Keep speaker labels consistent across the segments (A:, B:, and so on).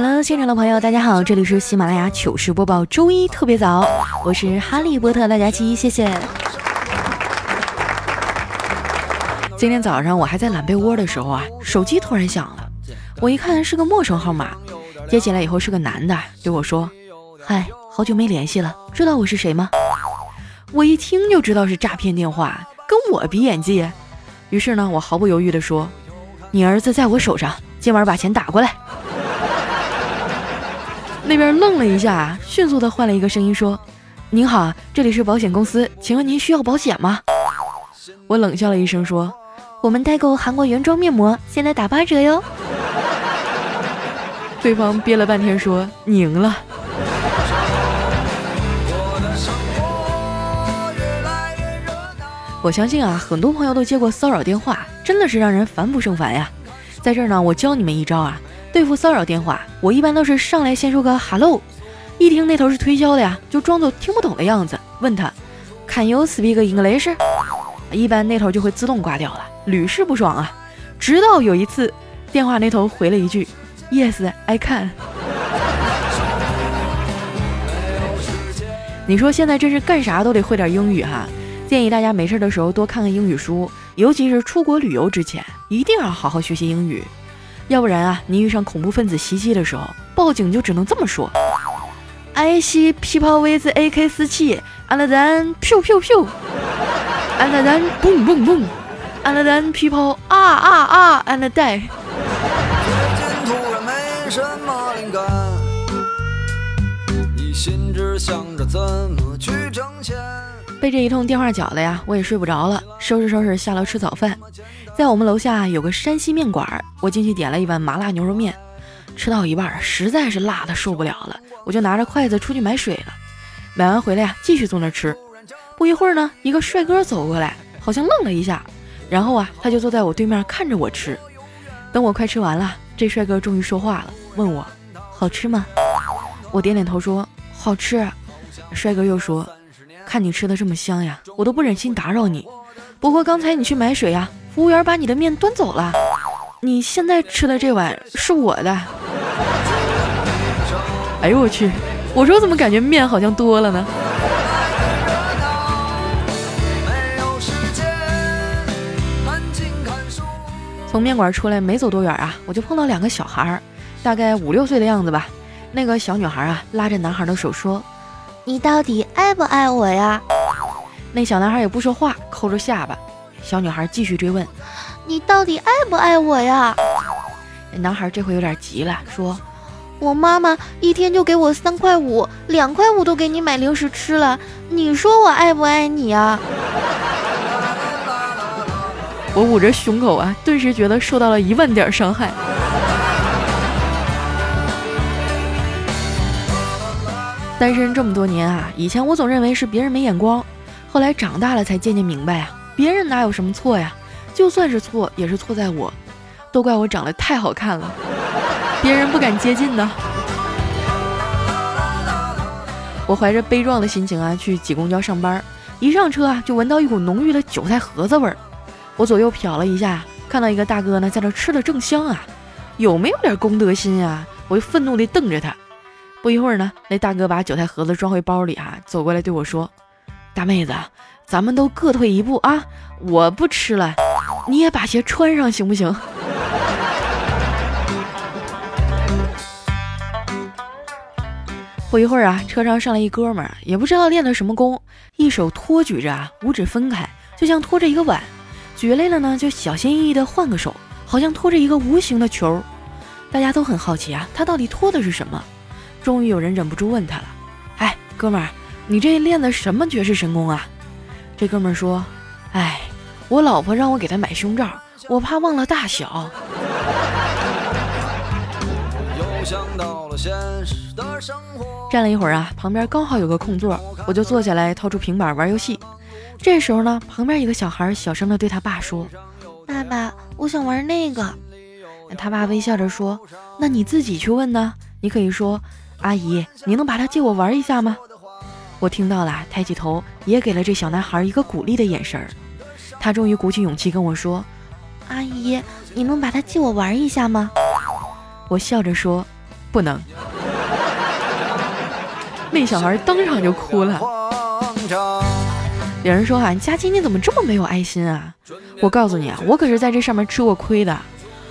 A: Hello，现场的朋友，大家好，这里是喜马拉雅糗事播报，周一特别早，我是哈利波特大家期，谢谢。今天早上我还在懒被窝的时候啊，手机突然响了，我一看是个陌生号码，接起来以后是个男的，对我说：“嗨，好久没联系了，知道我是谁吗？”我一听就知道是诈骗电话，跟我比演技。于是呢，我毫不犹豫地说：“你儿子在我手上，今晚把钱打过来。”那边愣了一下，迅速的换了一个声音说：“您好，这里是保险公司，请问您需要保险吗？”我冷笑了一声说：“我们代购韩国原装面膜，现在打八折哟。”对方憋了半天说：“你赢了。”我相信啊，很多朋友都接过骚扰电话，真的是让人烦不胜烦呀。在这儿呢，我教你们一招啊。对付骚扰电话，我一般都是上来先说个 hello，一听那头是推销的呀，就装作听不懂的样子，问他，Can you speak English？一般那头就会自动挂掉了，屡试不爽啊。直到有一次，电话那头回了一句，Yes I can。你说现在真是干啥都得会点英语哈，建议大家没事的时候多看看英语书，尤其是出国旅游之前，一定要好好学习英语。要不然啊，你遇上恐怖分子袭击的时候，报警就只能这么说：I see people with AK-47, and then pew pew pew, and then boom boom boom, and then people 啊啊啊 and die。被这一通电话搅的呀，我也睡不着了，收拾收拾下楼吃早饭。在我们楼下有个山西面馆，我进去点了一碗麻辣牛肉面，吃到一半实在是辣的受不了了，我就拿着筷子出去买水了。买完回来呀，继续坐那儿吃。不一会儿呢，一个帅哥走过来，好像愣了一下，然后啊，他就坐在我对面看着我吃。等我快吃完了，这帅哥终于说话了，问我好吃吗？我点点头说好吃。帅哥又说，看你吃的这么香呀，我都不忍心打扰你。不过刚才你去买水呀。服务员把你的面端走了，你现在吃的这碗是我的。哎呦我去！我说怎么感觉面好像多了呢？从面馆出来没走多远啊，我就碰到两个小孩儿，大概五六岁的样子吧。那个小女孩啊，拉着男孩的手说：“你到底爱不爱我呀？”那小男孩也不说话，抠着下巴。小女孩继续追问：“你到底爱不爱我呀？”男孩这回有点急了，说：“我妈妈一天就给我三块五，两块五都给你买零食吃了，你说我爱不爱你啊？” 我捂着胸口啊，顿时觉得受到了一万点伤害。单身这么多年啊，以前我总认为是别人没眼光，后来长大了才渐渐明白啊。别人哪有什么错呀？就算是错，也是错在我，都怪我长得太好看了，别人不敢接近呢。我怀着悲壮的心情啊，去挤公交上班，一上车啊，就闻到一股浓郁的韭菜盒子味儿。我左右瞟了一下，看到一个大哥呢，在那吃的正香啊，有没有点公德心啊？我就愤怒地瞪着他。不一会儿呢，那大哥把韭菜盒子装回包里啊，走过来对我说：“大妹子。”咱们都各退一步啊！我不吃了，你也把鞋穿上行不行？不一会儿啊，车上上来一哥们儿，也不知道练的什么功，一手托举着啊，五指分开，就像托着一个碗；举累了呢，就小心翼翼的换个手，好像托着一个无形的球。大家都很好奇啊，他到底托的是什么？终于有人忍不住问他了：“哎，哥们儿，你这练的什么绝世神功啊？”这哥们说：“哎，我老婆让我给她买胸罩，我怕忘了大小。”站了一会儿啊，旁边刚好有个空座，我就坐下来掏出平板玩游戏。这时候呢，旁边一个小孩小声的对他爸说：“
B: 爸爸，我想玩那个。”
A: 他爸微笑着说：“那你自己去问呢。你可以说，阿姨，你能把它借我玩一下吗？”我听到了，抬起头，也给了这小男孩一个鼓励的眼神儿。他终于鼓起勇气跟我说：“
B: 阿姨，你能把它借我玩一下吗？”
A: 我笑着说：“不能。” 那小孩当场就哭了。有人说啊，佳琪你怎么这么没有爱心啊？我告诉你啊，我可是在这上面吃过亏的。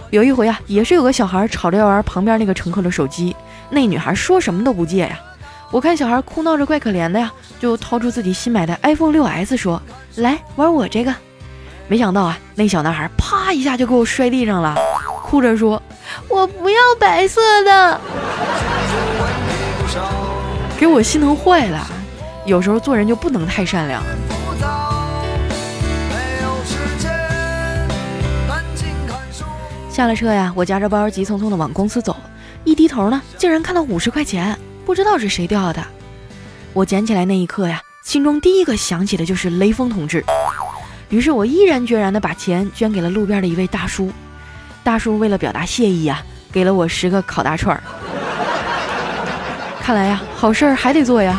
A: 有一回啊，也是有个小孩吵着要玩旁边那个乘客的手机，那女孩说什么都不借呀。我看小孩哭闹着怪可怜的呀，就掏出自己新买的 iPhone 6s 说：“来玩我这个。”没想到啊，那小男孩啪一下就给我摔地上了，哭着说：“
B: 我不要白色的。”
A: 给我心疼坏了。有时候做人就不能太善良。下了车呀，我夹着包急匆匆的往公司走，一低头呢，竟然看到五十块钱。不知道是谁掉的，我捡起来那一刻呀，心中第一个想起的就是雷锋同志。于是我毅然决然地把钱捐给了路边的一位大叔。大叔为了表达谢意啊，给了我十个烤大串儿。看来呀，好事儿还得做呀。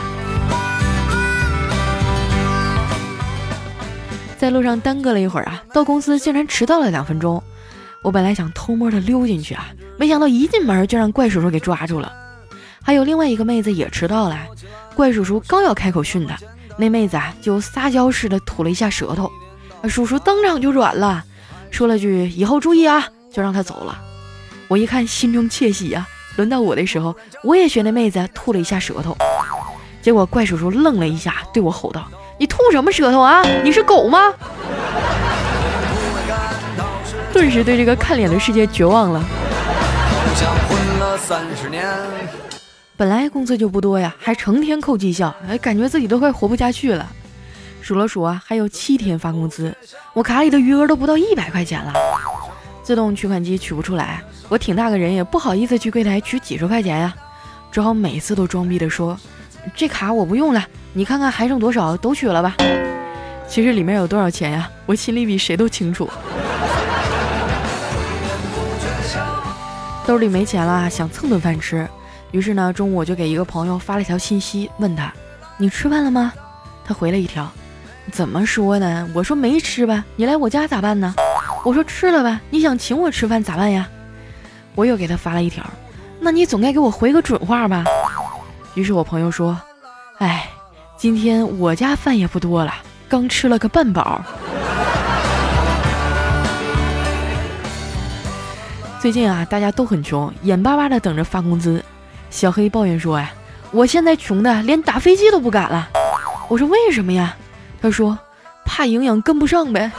A: 在路上耽搁了一会儿啊，到公司竟然迟到了两分钟。我本来想偷摸的溜进去啊，没想到一进门就让怪叔叔给抓住了。还有另外一个妹子也迟到了，怪叔叔刚要开口训她，那妹子啊就撒娇似的吐了一下舌头，叔叔当场就软了，说了句以后注意啊，就让她走了。我一看心中窃喜呀，轮到我的时候，我也学那妹子吐了一下舌头，结果怪叔叔愣了一下，对我吼道：“你吐什么舌头啊？你是狗吗？”顿时对这个看脸的世界绝望了。本来工资就不多呀，还成天扣绩效，哎，感觉自己都快活不下去了。数了数啊，还有七天发工资，我卡里的余额都不到一百块钱了。自动取款机取不出来，我挺大个人也不好意思去柜台取几十块钱呀，只好每次都装逼的说：“这卡我不用了，你看看还剩多少，都取了吧。”其实里面有多少钱呀，我心里比谁都清楚。兜里没钱了，想蹭顿饭吃。于是呢，中午我就给一个朋友发了一条信息，问他：“你吃饭了吗？”他回了一条：“怎么说呢？我说没吃吧，你来我家咋办呢？我说吃了吧，你想请我吃饭咋办呀？”我又给他发了一条：“那你总该给我回个准话吧？”于是我朋友说：“哎，今天我家饭也不多了，刚吃了个半饱。”最近啊，大家都很穷，眼巴巴的等着发工资。小黑抱怨说：“呀，我现在穷的连打飞机都不敢了。”我说：“为什么呀？”他说：“怕营养跟不上呗。”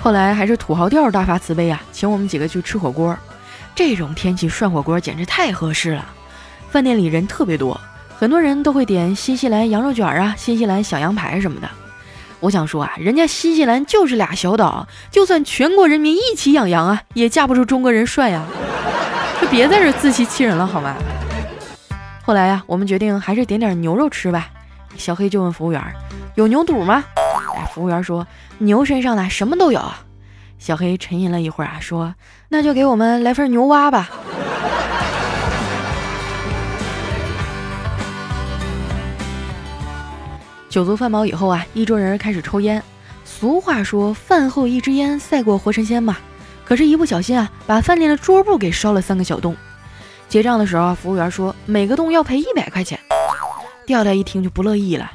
A: 后来还是土豪调大发慈悲啊，请我们几个去吃火锅。这种天气涮火锅简直太合适了。饭店里人特别多，很多人都会点新西兰羊肉卷啊、新西兰小羊排什么的。我想说啊，人家新西兰就是俩小岛，就算全国人民一起养羊啊，也架不住中国人帅呀！就别在这自欺欺人了好吗？后来呀，我们决定还是点点牛肉吃吧。小黑就问服务员：“有牛肚吗？”哎，服务员说：“牛身上的什么都有。”小黑沉吟了一会儿啊，说：“那就给我们来份牛蛙吧。”酒足饭饱以后啊，一桌人开始抽烟。俗话说，饭后一支烟赛过活神仙嘛。可是，一不小心啊，把饭店的桌布给烧了三个小洞。结账的时候，服务员说每个洞要赔一百块钱。调调一听就不乐意了：“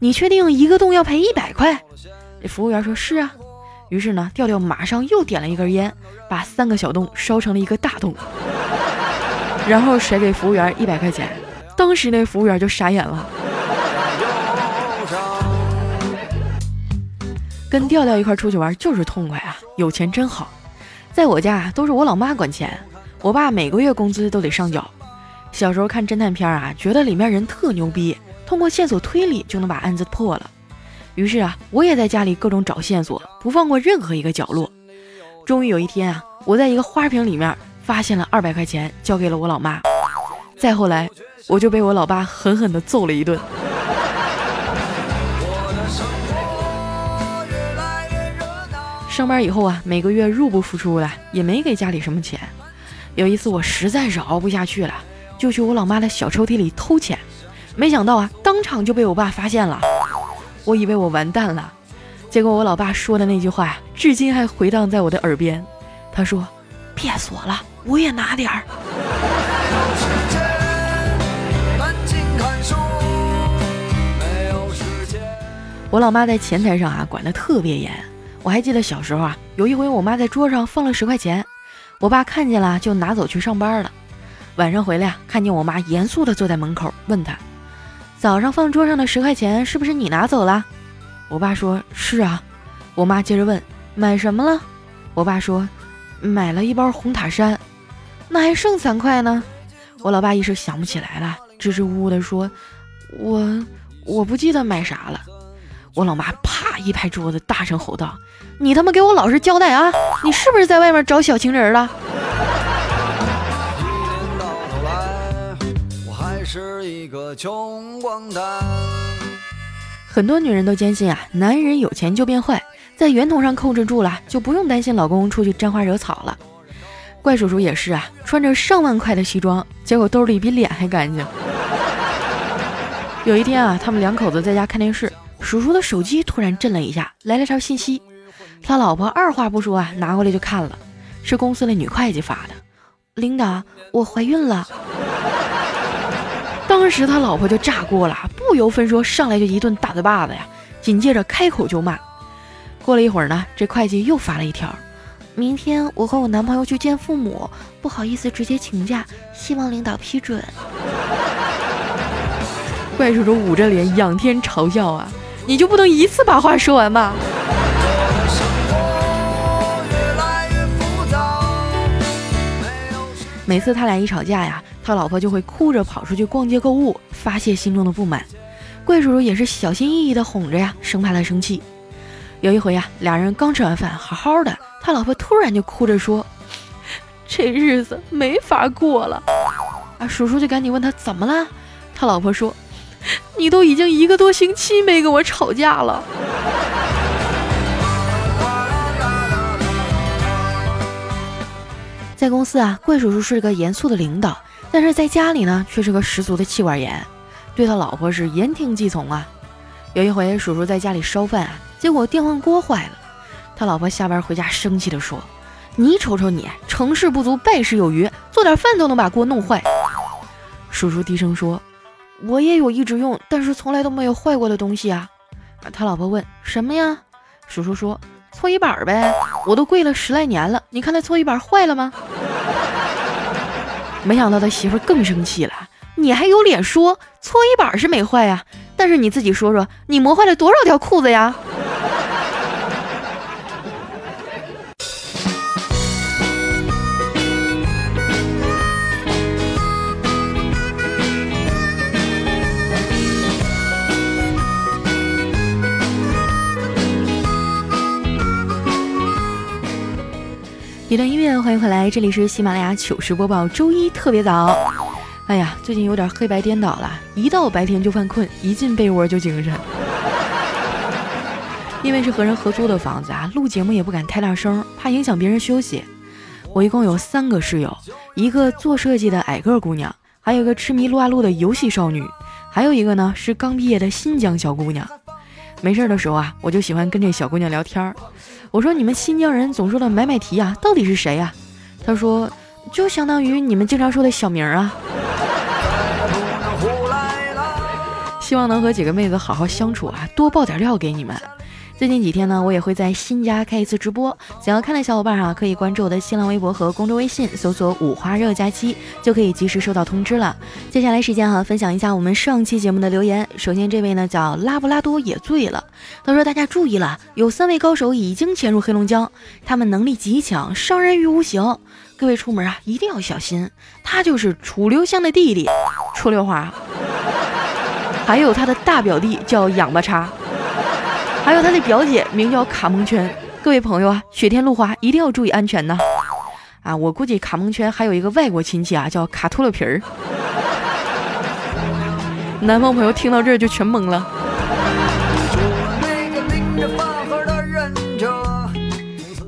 A: 你确定一个洞要赔一百块？”这服务员说：“是啊。”于是呢，调调马上又点了一根烟，把三个小洞烧成了一个大洞，然后甩给服务员一百块钱。当时那服务员就傻眼了。跟调调一块出去玩就是痛快啊，有钱真好。在我家都是我老妈管钱，我爸每个月工资都得上缴。小时候看侦探片啊，觉得里面人特牛逼，通过线索推理就能把案子破了。于是啊，我也在家里各种找线索，不放过任何一个角落。终于有一天啊，我在一个花瓶里面发现了二百块钱，交给了我老妈。再后来，我就被我老爸狠狠地揍了一顿。上班以后啊，每个月入不敷出的，也没给家里什么钱。有一次我实在是熬不下去了，就去我老妈的小抽屉里偷钱，没想到啊，当场就被我爸发现了。我以为我完蛋了，结果我老爸说的那句话，至今还回荡在我的耳边。他说：“别锁了，我也拿点儿。”我老妈在钱财上啊管得特别严。我还记得小时候啊，有一回我妈在桌上放了十块钱，我爸看见了就拿走去上班了。晚上回来啊，看见我妈严肃地坐在门口，问他：“早上放桌上的十块钱是不是你拿走了？”我爸说：“是啊。”我妈接着问：“买什么了？”我爸说：“买了一包红塔山。”那还剩三块呢。我老爸一时想不起来了，支支吾吾地说：“我我不记得买啥了。”我老妈啪一拍桌子，大声吼道：“你他妈给我老实交代啊！你是不是在外面找小情人了？”很多女人都坚信啊，男人有钱就变坏，在源头上控制住了，就不用担心老公出去沾花惹草了。怪叔叔也是啊，穿着上万块的西装，结果兜里比脸还干净。有一天啊，他们两口子在家看电视。叔叔的手机突然震了一下，来了条信息。他老婆二话不说啊，拿过来就看了，是公司的女会计发的。领导，我怀孕了。当时他老婆就炸锅了，不由分说上来就一顿大嘴巴子呀，紧接着开口就骂。过了一会儿呢，这会计又发了一条：明天我和我男朋友去见父母，不好意思直接请假，希望领导批准。怪叔叔捂着脸仰天嘲笑啊。你就不能一次把话说完吗？每次他俩一吵架呀，他老婆就会哭着跑出去逛街购物，发泄心中的不满。怪叔叔也是小心翼翼的哄着呀，生怕他生气。有一回呀，俩人刚吃完饭，好好的，他老婆突然就哭着说：“ 这日子没法过了。”啊，叔叔就赶紧问他怎么了，他老婆说。你都已经一个多星期没跟我吵架了。在公司啊，怪叔叔是个严肃的领导，但是在家里呢，却是个十足的气管炎，对他老婆是言听计从啊。有一回，叔叔在家里烧饭啊，结果电饭锅坏了，他老婆下班回家生气的说：“你瞅瞅你，成事不足败事有余，做点饭都能把锅弄坏。”叔叔低声说。我也有一直用，但是从来都没有坏过的东西啊！他老婆问什么呀？叔叔说搓衣板呗，我都跪了十来年了，你看那搓衣板坏了吗？没想到他媳妇更生气了，你还有脸说搓衣板是没坏呀？但是你自己说说，你磨坏了多少条裤子呀？一段音乐，欢迎回来，这里是喜马拉雅糗事播报，周一特别早。哎呀，最近有点黑白颠倒了，一到白天就犯困，一进被窝就精神。因为是和人合租的房子啊，录节目也不敢太大声，怕影响别人休息。我一共有三个室友，一个做设计的矮个姑娘，还有一个痴迷撸啊撸的游戏少女，还有一个呢是刚毕业的新疆小姑娘。没事的时候啊，我就喜欢跟这小姑娘聊天儿。我说你们新疆人总说的买买提啊，到底是谁呀？他说就相当于你们经常说的小名啊。希望能和几个妹子好好相处啊，多爆点料给你们。最近几天呢，我也会在新家开一次直播，想要看的小伙伴啊，可以关注我的新浪微博和公众微信，搜索“五花热假期”，就可以及时收到通知了。接下来时间哈，分享一下我们上期节目的留言。首先这位呢叫拉布拉多也醉了，他说大家注意了，有三位高手已经潜入黑龙江，他们能力极强，伤人于无形，各位出门啊一定要小心。他就是楚留香的弟弟楚留华，还有他的大表弟叫仰巴叉。还有他的表姐名叫卡蒙圈，各位朋友啊，雪天路滑一定要注意安全呐。啊，我估计卡蒙圈还有一个外国亲戚啊，叫卡秃噜皮儿。南方朋友听到这儿就全懵了。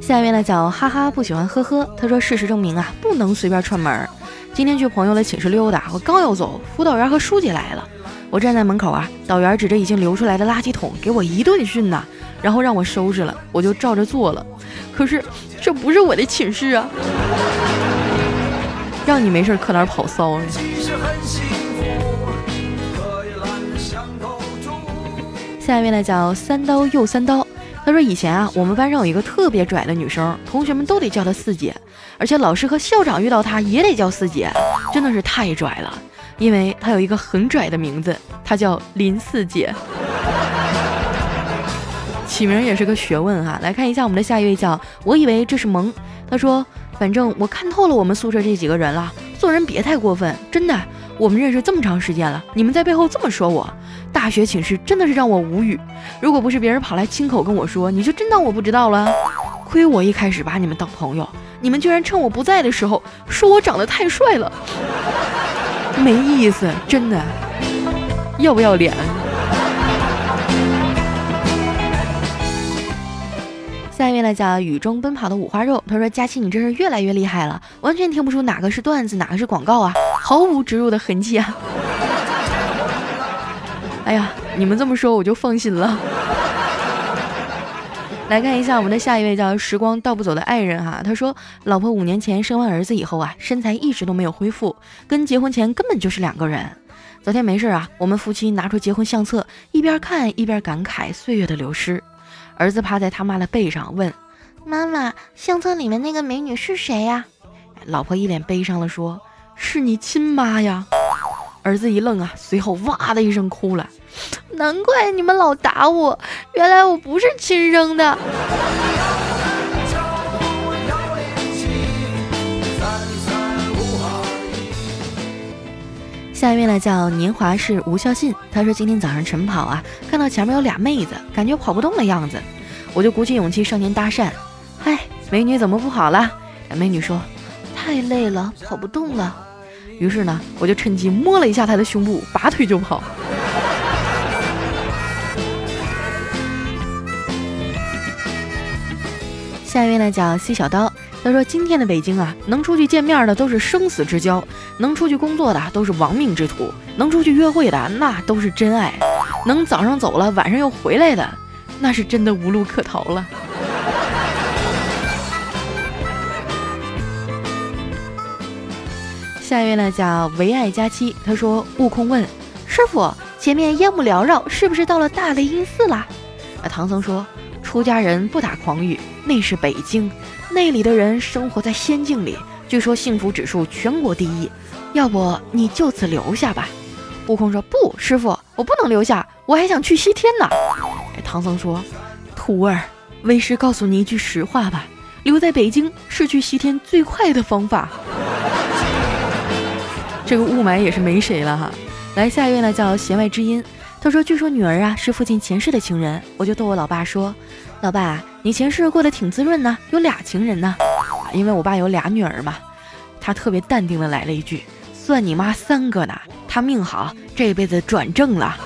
A: 下面呢叫哈哈不喜欢呵呵，他说事实证明啊，不能随便串门。今天去朋友的寝室溜达，我刚要走，辅导员和书记来了。我站在门口啊，导员指着已经流出来的垃圾桶给我一顿训呐，然后让我收拾了，我就照着做了。可是这不是我的寝室啊，让你没事可哪跑骚呢？下面呢叫三刀又三刀。他说：“以前啊，我们班上有一个特别拽的女生，同学们都得叫她四姐，而且老师和校长遇到她也得叫四姐，真的是太拽了。因为她有一个很拽的名字，她叫林四姐。起名也是个学问哈。来看一下我们的下一位，叫我以为这是萌。他说：反正我看透了我们宿舍这几个人了，做人别太过分，真的。我们认识这么长时间了，你们在背后这么说我。”大学寝室真的是让我无语，如果不是别人跑来亲口跟我说，你就真当我不知道了。亏我一开始把你们当朋友，你们居然趁我不在的时候说我长得太帅了，没意思，真的，要不要脸？下一位呢叫雨中奔跑的五花肉，他说：“佳期你真是越来越厉害了，完全听不出哪个是段子，哪个是广告啊，毫无植入的痕迹啊。”哎呀，你们这么说我就放心了。来看一下我们的下一位，叫时光倒不走的爱人哈。他说，老婆五年前生完儿子以后啊，身材一直都没有恢复，跟结婚前根本就是两个人。昨天没事啊，我们夫妻拿出结婚相册，一边看一边感慨岁月的流失。儿子趴在他妈的背上问：“
B: 妈妈，相册里面那个美女是谁呀？”
A: 老婆一脸悲伤的说：“是你亲妈呀。”儿子一愣啊，随后哇的一声哭了。
B: 难怪你们老打我，原来我不是亲生的。
A: 下一位呢，叫年华是吴孝信。他说今天早上晨跑啊，看到前面有俩妹子，感觉跑不动的样子，我就鼓起勇气上前搭讪：“嗨，美女怎么不跑了？”美女说：“
B: 太累了，跑不动了。”
A: 于是呢，我就趁机摸了一下她的胸部，拔腿就跑。下一位呢叫西小刀，他说今天的北京啊，能出去见面的都是生死之交，能出去工作的都是亡命之徒，能出去约会的那都是真爱，能早上走了晚上又回来的，那是真的无路可逃了。下一位呢叫唯爱佳期，他说悟空问师傅，前面烟雾缭绕，是不是到了大雷音寺了？啊，唐僧说出家人不打诳语，那是北京，那里的人生活在仙境里，据说幸福指数全国第一，要不你就此留下吧。悟空说不，师傅，我不能留下，我还想去西天呢。唐僧说徒儿，为师告诉你一句实话吧，留在北京是去西天最快的方法。这个雾霾也是没谁了哈。来下一位呢，叫弦外之音。他说：“据说女儿啊是父亲前世的情人。”我就逗我老爸说：“老爸，你前世过得挺滋润呢，有俩情人呢。”因为我爸有俩女儿嘛。他特别淡定的来了一句：“算你妈三个呢，他命好，这辈子转正了。”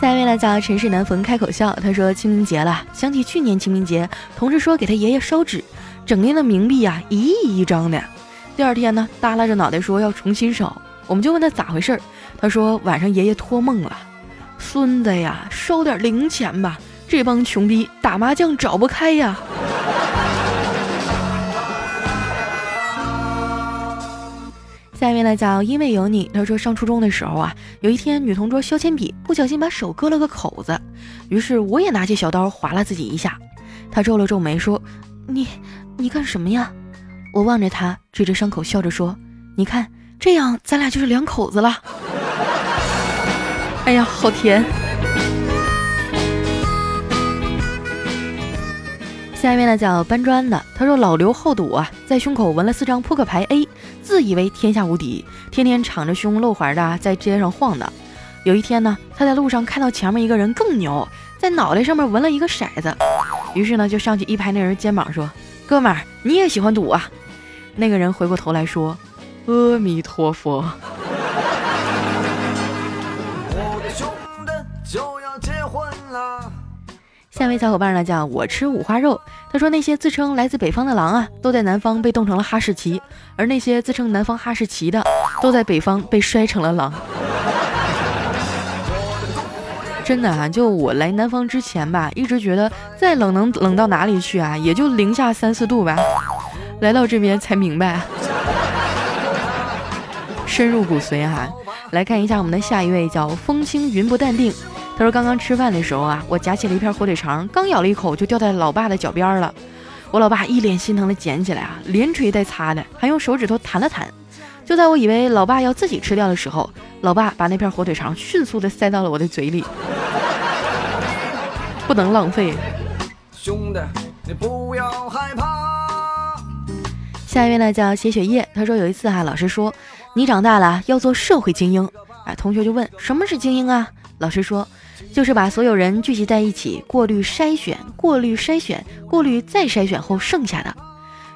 A: 下一位呢叫尘世难逢开口笑，他说清明节了，想起去年清明节，同事说给他爷爷烧纸，整天的冥币啊一亿一张的。第二天呢，耷拉着脑袋说要重新烧，我们就问他咋回事儿，他说晚上爷爷托梦了，孙子呀，烧点零钱吧，这帮穷逼打麻将找不开呀。下面呢叫因为有你。他说上初中的时候啊，有一天女同桌削铅笔不小心把手割了个口子，于是我也拿起小刀划了自己一下。他皱了皱眉说：“你你干什么呀？”我望着他，指着伤口笑着说：“你看，这样咱俩就是两口子了。”哎呀，好甜。下面呢叫搬砖的，他说老刘好赌啊，在胸口纹了四张扑克牌 A，自以为天下无敌，天天敞着胸露怀的在街上晃荡。有一天呢，他在路上看到前面一个人更牛，在脑袋上面纹了一个骰子，于是呢就上去一拍那人肩膀说：“哥们儿，你也喜欢赌啊？”那个人回过头来说：“阿弥陀佛。”下一位小伙伴呢叫我吃五花肉，他说那些自称来自北方的狼啊，都在南方被冻成了哈士奇，而那些自称南方哈士奇的，都在北方被摔成了狼。真的啊，就我来南方之前吧，一直觉得再冷能冷到哪里去啊，也就零下三四度吧。来到这边才明白，深入骨髓啊。来看一下我们的下一位，叫风轻云不淡定。他说刚刚吃饭的时候啊，我夹起了一片火腿肠，刚咬了一口就掉在老爸的脚边了。我老爸一脸心疼的捡起来啊，连捶带擦的，还用手指头弹了弹。就在我以为老爸要自己吃掉的时候，老爸把那片火腿肠迅速的塞到了我的嘴里。不能浪费，兄弟，你不要害怕。下一位呢叫写血液，他说有一次哈，老师说你长大了要做社会精英，哎，同学就问什么是精英啊？老师说就是把所有人聚集在一起，过滤筛选，过滤筛选，过滤再筛选后剩下的。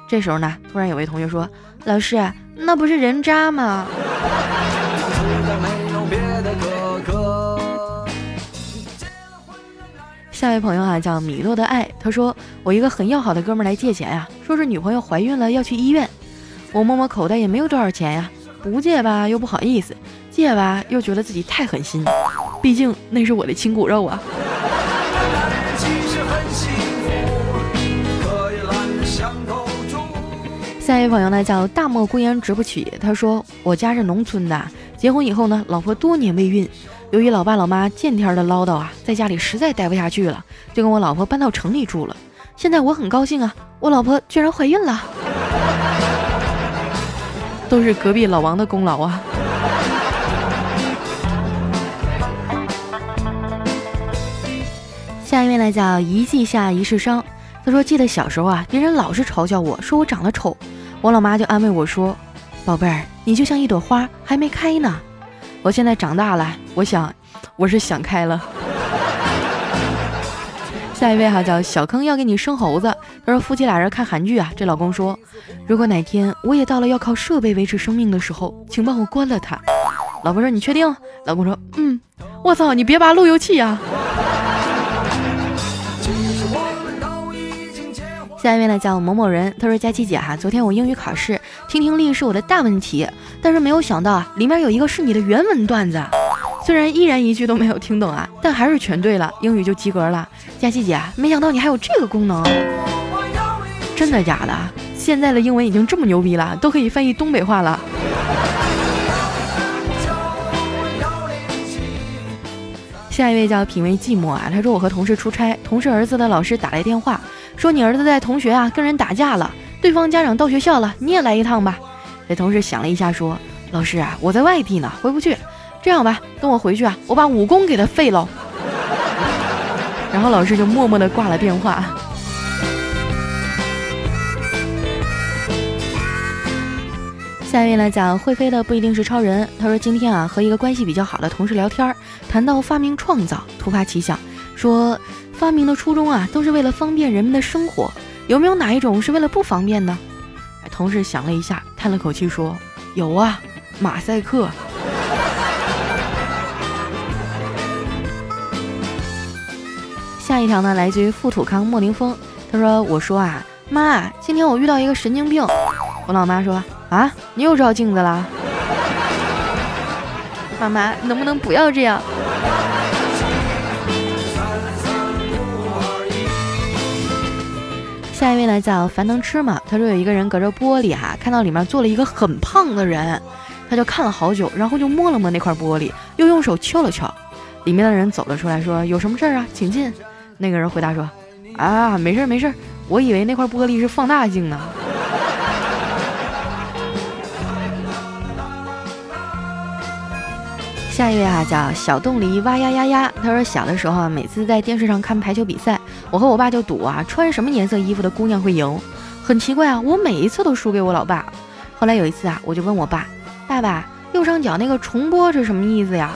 A: 这时候呢，突然有位同学说，老师，那不是人渣吗？下一位朋友啊，叫米洛的爱，他说我一个很要好的哥们来借钱呀，说是女朋友怀孕了要去医院，我摸摸口袋也没有多少钱呀，不借吧又不好意思，借吧又觉得自己太狠心，毕竟那是我的亲骨肉啊。下一位朋友呢叫大漠孤烟直不起，他说我家是农村的，结婚以后呢，老婆多年未孕。由于老爸老妈见天的唠叨啊，在家里实在待不下去了，就跟我老婆搬到城里住了。现在我很高兴啊，我老婆居然怀孕了，都是隔壁老王的功劳啊。下一位呢叫一季下一世伤，他说记得小时候啊，别人老是嘲笑我说我长得丑，我老妈就安慰我说，宝贝儿，你就像一朵花还没开呢。我现在长大了，我想，我是想开了。下一位哈叫小坑要给你生猴子，他说夫妻俩人看韩剧啊，这老公说，如果哪天我也到了要靠设备维持生命的时候，请帮我关了它。老婆说你确定？老公说嗯。我操，你别拔路由器呀。下一位呢叫某某人，他说佳琪姐哈，昨天我英语考试，听听力是我的大问题，但是没有想到啊，里面有一个是你的原文段子，虽然依然一句都没有听懂啊，但还是全对了，英语就及格了。佳琪姐，没想到你还有这个功能，真的假的？现在的英文已经这么牛逼了，都可以翻译东北话了。下一位叫品味寂寞啊，他说我和同事出差，同事儿子的老师打来电话，说你儿子在同学啊跟人打架了，对方家长到学校了，你也来一趟吧。这同事想了一下说，老师啊，我在外地呢，回不去。这样吧，等我回去啊，我把武功给他废了。然后老师就默默的挂了电话。下一位呢讲会飞的不一定是超人。他说今天啊和一个关系比较好的同事聊天，谈到发明创造，突发奇想，说发明的初衷啊都是为了方便人们的生活，有没有哪一种是为了不方便呢？同事想了一下，叹了口气说：“有啊，马赛克。”下一条呢来自于富土康莫林峰。他说：“我说啊妈，今天我遇到一个神经病。”我老妈说。啊！你又照镜子啦？妈妈，能不能不要这样？下一位呢，叫樊能吃嘛。他说有一个人隔着玻璃哈，看到里面坐了一个很胖的人，他就看了好久，然后就摸了摸那块玻璃，又用手敲了敲。里面的人走了出来，说有什么事儿啊？请进。那个人回答说：啊，没事没事，我以为那块玻璃是放大镜呢。下一位啊，叫小冻梨哇呀呀呀。他说小的时候啊，每次在电视上看排球比赛，我和我爸就赌啊，穿什么颜色衣服的姑娘会赢。很奇怪啊，我每一次都输给我老爸。后来有一次啊，我就问我爸，爸爸，右上角那个重播是什么意思呀？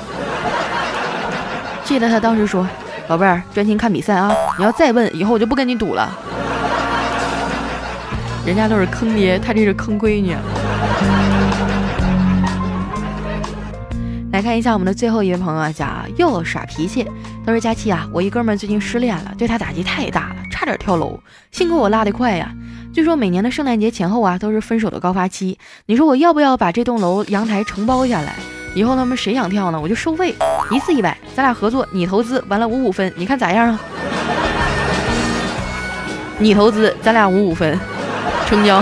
A: 记得他当时说：“宝贝儿，专心看比赛啊！你要再问，以后我就不跟你赌了。”人家都是坑爹，他这是坑闺女。来看一下我们的最后一位朋友啊，叫又耍脾气。他说：“佳期啊，我一哥们最近失恋了，对他打击太大了，差点跳楼。幸亏我拉得快呀。据说每年的圣诞节前后啊，都是分手的高发期。你说我要不要把这栋楼阳台承包下来？以后他们谁想跳呢，我就收费，一次一百，咱俩合作，你投资，完了五五分，你看咋样啊？你投资，咱俩五五分，成交。”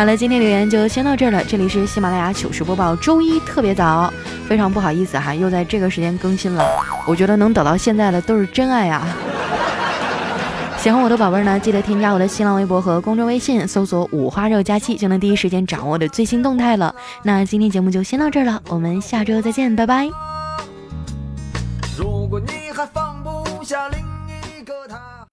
A: 好了，今天留言就先到这儿了。这里是喜马拉雅糗事播报，周一特别早，非常不好意思哈，又在这个时间更新了。我觉得能等到现在的都是真爱呀！喜欢我的宝贝儿呢，记得添加我的新浪微博和公众微信，搜索“五花肉佳期”，就能第一时间掌握的最新动态了。那今天节目就先到这儿了，我们下周再见，拜拜。